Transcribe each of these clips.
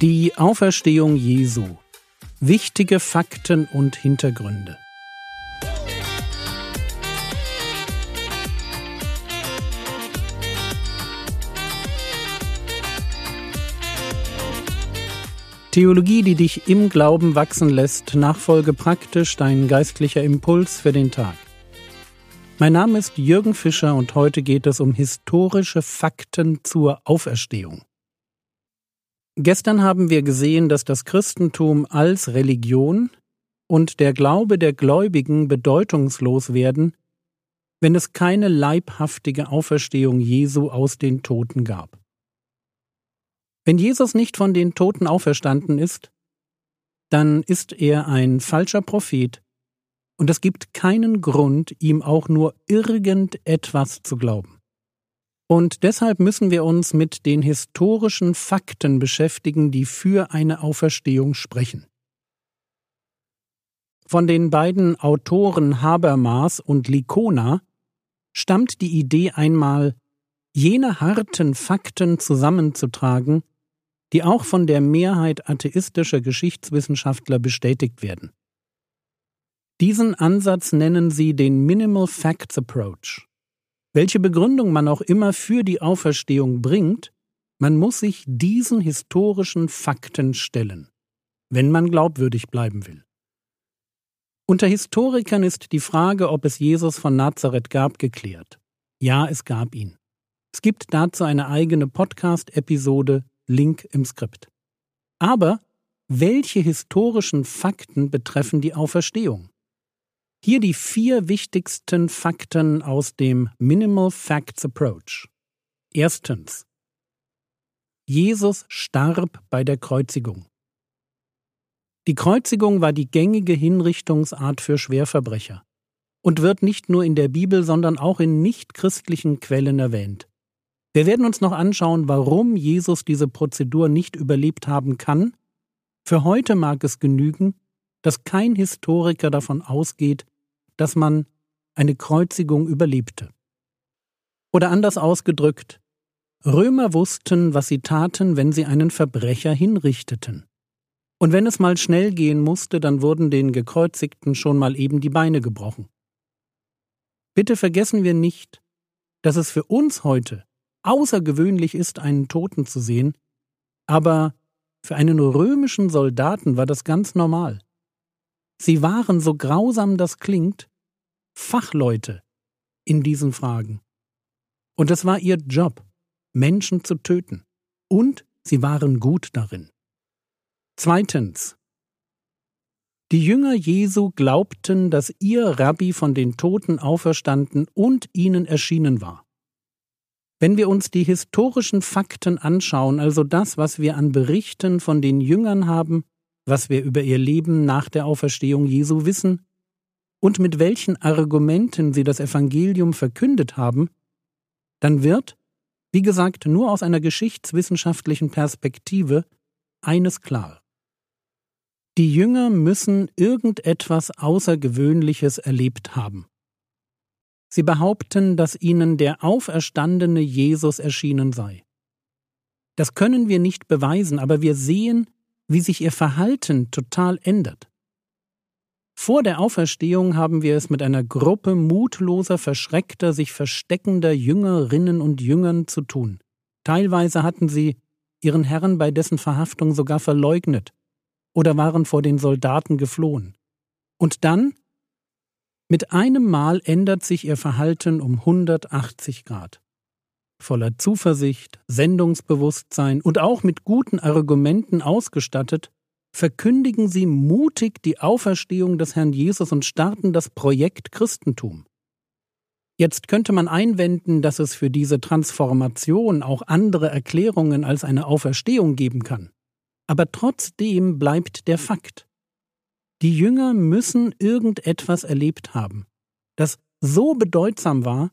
Die Auferstehung Jesu. Wichtige Fakten und Hintergründe. Theologie, die dich im Glauben wachsen lässt, nachfolge praktisch dein geistlicher Impuls für den Tag. Mein Name ist Jürgen Fischer und heute geht es um historische Fakten zur Auferstehung. Gestern haben wir gesehen, dass das Christentum als Religion und der Glaube der Gläubigen bedeutungslos werden, wenn es keine leibhaftige Auferstehung Jesu aus den Toten gab. Wenn Jesus nicht von den Toten auferstanden ist, dann ist er ein falscher Prophet und es gibt keinen Grund, ihm auch nur irgendetwas zu glauben. Und deshalb müssen wir uns mit den historischen Fakten beschäftigen, die für eine Auferstehung sprechen. Von den beiden Autoren Habermas und Likona stammt die Idee einmal, jene harten Fakten zusammenzutragen, die auch von der Mehrheit atheistischer Geschichtswissenschaftler bestätigt werden. Diesen Ansatz nennen sie den Minimal Facts Approach. Welche Begründung man auch immer für die Auferstehung bringt, man muss sich diesen historischen Fakten stellen, wenn man glaubwürdig bleiben will. Unter Historikern ist die Frage, ob es Jesus von Nazareth gab, geklärt. Ja, es gab ihn. Es gibt dazu eine eigene Podcast-Episode, Link im Skript. Aber welche historischen Fakten betreffen die Auferstehung? Hier die vier wichtigsten Fakten aus dem Minimal Facts Approach. Erstens. Jesus starb bei der Kreuzigung. Die Kreuzigung war die gängige Hinrichtungsart für Schwerverbrecher und wird nicht nur in der Bibel, sondern auch in nichtchristlichen Quellen erwähnt. Wir werden uns noch anschauen, warum Jesus diese Prozedur nicht überlebt haben kann. Für heute mag es genügen, dass kein Historiker davon ausgeht, dass man eine Kreuzigung überlebte. Oder anders ausgedrückt, Römer wussten, was sie taten, wenn sie einen Verbrecher hinrichteten. Und wenn es mal schnell gehen musste, dann wurden den Gekreuzigten schon mal eben die Beine gebrochen. Bitte vergessen wir nicht, dass es für uns heute außergewöhnlich ist, einen Toten zu sehen, aber für einen römischen Soldaten war das ganz normal. Sie waren, so grausam das klingt, Fachleute in diesen Fragen. Und es war ihr Job, Menschen zu töten. Und sie waren gut darin. Zweitens. Die Jünger Jesu glaubten, dass ihr Rabbi von den Toten auferstanden und ihnen erschienen war. Wenn wir uns die historischen Fakten anschauen, also das, was wir an Berichten von den Jüngern haben, was wir über ihr Leben nach der Auferstehung Jesu wissen und mit welchen Argumenten sie das Evangelium verkündet haben, dann wird, wie gesagt, nur aus einer geschichtswissenschaftlichen Perspektive eines klar. Die Jünger müssen irgendetwas Außergewöhnliches erlebt haben. Sie behaupten, dass ihnen der auferstandene Jesus erschienen sei. Das können wir nicht beweisen, aber wir sehen, wie sich ihr Verhalten total ändert. Vor der Auferstehung haben wir es mit einer Gruppe mutloser, verschreckter, sich versteckender Jüngerinnen und Jüngern zu tun. Teilweise hatten sie ihren Herrn bei dessen Verhaftung sogar verleugnet oder waren vor den Soldaten geflohen. Und dann mit einem Mal ändert sich ihr Verhalten um 180 Grad. Voller Zuversicht, Sendungsbewusstsein und auch mit guten Argumenten ausgestattet, verkündigen sie mutig die Auferstehung des Herrn Jesus und starten das Projekt Christentum. Jetzt könnte man einwenden, dass es für diese Transformation auch andere Erklärungen als eine Auferstehung geben kann. Aber trotzdem bleibt der Fakt. Die Jünger müssen irgendetwas erlebt haben, das so bedeutsam war,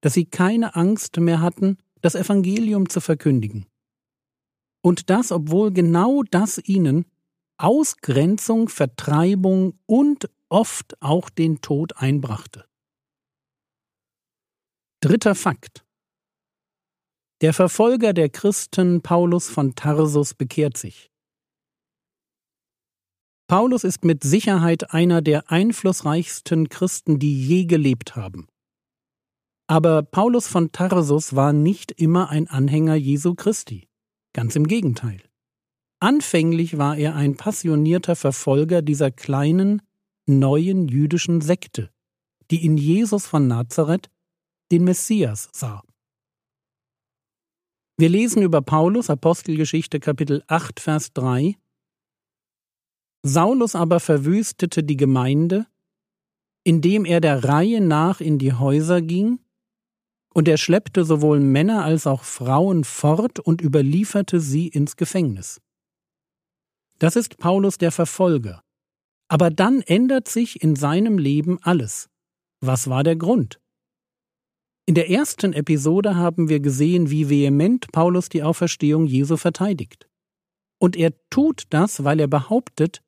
dass sie keine Angst mehr hatten, das Evangelium zu verkündigen. Und das, obwohl genau das ihnen Ausgrenzung, Vertreibung und oft auch den Tod einbrachte. Dritter Fakt. Der Verfolger der Christen Paulus von Tarsus bekehrt sich. Paulus ist mit Sicherheit einer der einflussreichsten Christen, die je gelebt haben. Aber Paulus von Tarsus war nicht immer ein Anhänger Jesu Christi. Ganz im Gegenteil. Anfänglich war er ein passionierter Verfolger dieser kleinen, neuen jüdischen Sekte, die in Jesus von Nazareth den Messias sah. Wir lesen über Paulus Apostelgeschichte Kapitel 8 Vers 3 Saulus aber verwüstete die Gemeinde, indem er der Reihe nach in die Häuser ging, und er schleppte sowohl Männer als auch Frauen fort und überlieferte sie ins Gefängnis. Das ist Paulus der Verfolger. Aber dann ändert sich in seinem Leben alles. Was war der Grund? In der ersten Episode haben wir gesehen, wie vehement Paulus die Auferstehung Jesu verteidigt. Und er tut das, weil er behauptet,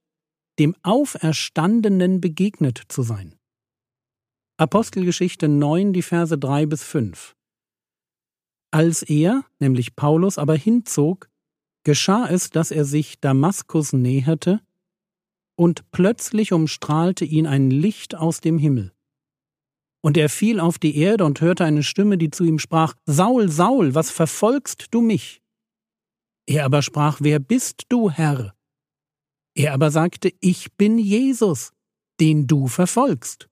dem Auferstandenen begegnet zu sein. Apostelgeschichte 9, die Verse 3 bis 5. Als er, nämlich Paulus, aber hinzog, geschah es, dass er sich Damaskus näherte, und plötzlich umstrahlte ihn ein Licht aus dem Himmel. Und er fiel auf die Erde und hörte eine Stimme, die zu ihm sprach Saul, Saul, was verfolgst du mich? Er aber sprach Wer bist du, Herr? Er aber sagte Ich bin Jesus, den du verfolgst.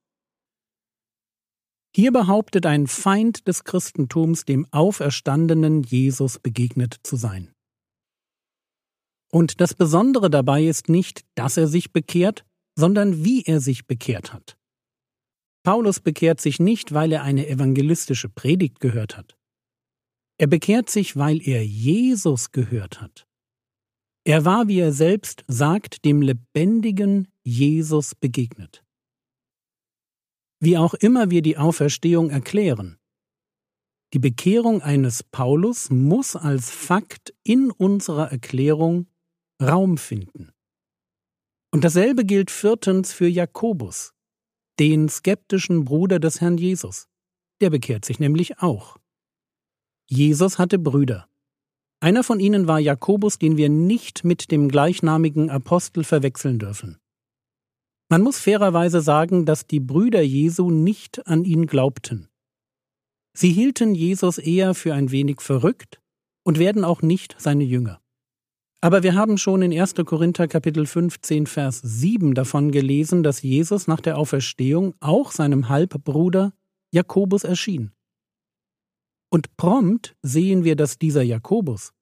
Hier behauptet ein Feind des Christentums, dem auferstandenen Jesus begegnet zu sein. Und das Besondere dabei ist nicht, dass er sich bekehrt, sondern wie er sich bekehrt hat. Paulus bekehrt sich nicht, weil er eine evangelistische Predigt gehört hat. Er bekehrt sich, weil er Jesus gehört hat. Er war, wie er selbst sagt, dem lebendigen Jesus begegnet. Wie auch immer wir die Auferstehung erklären, die Bekehrung eines Paulus muss als Fakt in unserer Erklärung Raum finden. Und dasselbe gilt viertens für Jakobus, den skeptischen Bruder des Herrn Jesus. Der bekehrt sich nämlich auch. Jesus hatte Brüder. Einer von ihnen war Jakobus, den wir nicht mit dem gleichnamigen Apostel verwechseln dürfen. Man muss fairerweise sagen, dass die Brüder Jesu nicht an ihn glaubten. Sie hielten Jesus eher für ein wenig verrückt und werden auch nicht seine Jünger. Aber wir haben schon in 1. Korinther Kapitel 15 Vers 7 davon gelesen, dass Jesus nach der Auferstehung auch seinem Halbbruder Jakobus erschien. Und prompt sehen wir, dass dieser Jakobus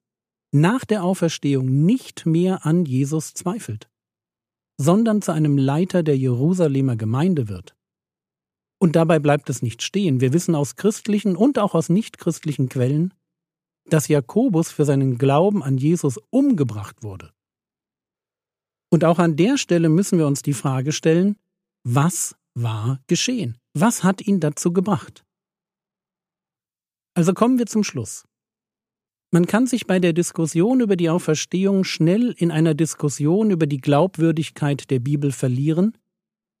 nach der Auferstehung nicht mehr an Jesus zweifelt, sondern zu einem Leiter der Jerusalemer Gemeinde wird. Und dabei bleibt es nicht stehen. Wir wissen aus christlichen und auch aus nichtchristlichen Quellen, dass Jakobus für seinen Glauben an Jesus umgebracht wurde. Und auch an der Stelle müssen wir uns die Frage stellen, was war geschehen? Was hat ihn dazu gebracht? Also kommen wir zum Schluss. Man kann sich bei der Diskussion über die Auferstehung schnell in einer Diskussion über die Glaubwürdigkeit der Bibel verlieren,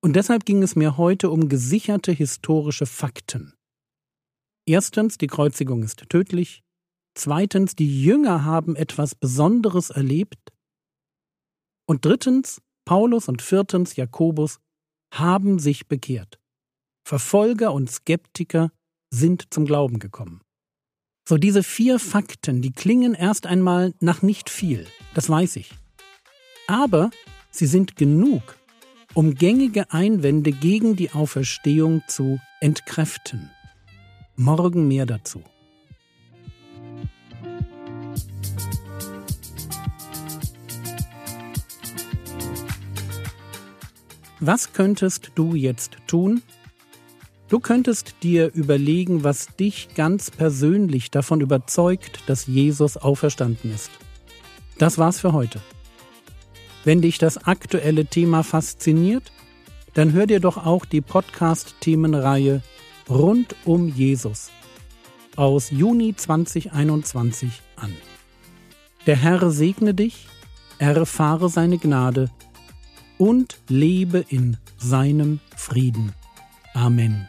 und deshalb ging es mir heute um gesicherte historische Fakten. Erstens, die Kreuzigung ist tödlich. Zweitens, die Jünger haben etwas Besonderes erlebt. Und drittens, Paulus und viertens, Jakobus haben sich bekehrt. Verfolger und Skeptiker sind zum Glauben gekommen. So diese vier Fakten, die klingen erst einmal nach nicht viel, das weiß ich. Aber sie sind genug, um gängige Einwände gegen die Auferstehung zu entkräften. Morgen mehr dazu. Was könntest du jetzt tun? Du könntest dir überlegen, was dich ganz persönlich davon überzeugt, dass Jesus auferstanden ist. Das war's für heute. Wenn dich das aktuelle Thema fasziniert, dann hör dir doch auch die Podcast-Themenreihe Rund um Jesus aus Juni 2021 an. Der Herr segne dich, erfahre seine Gnade und lebe in seinem Frieden. Amen.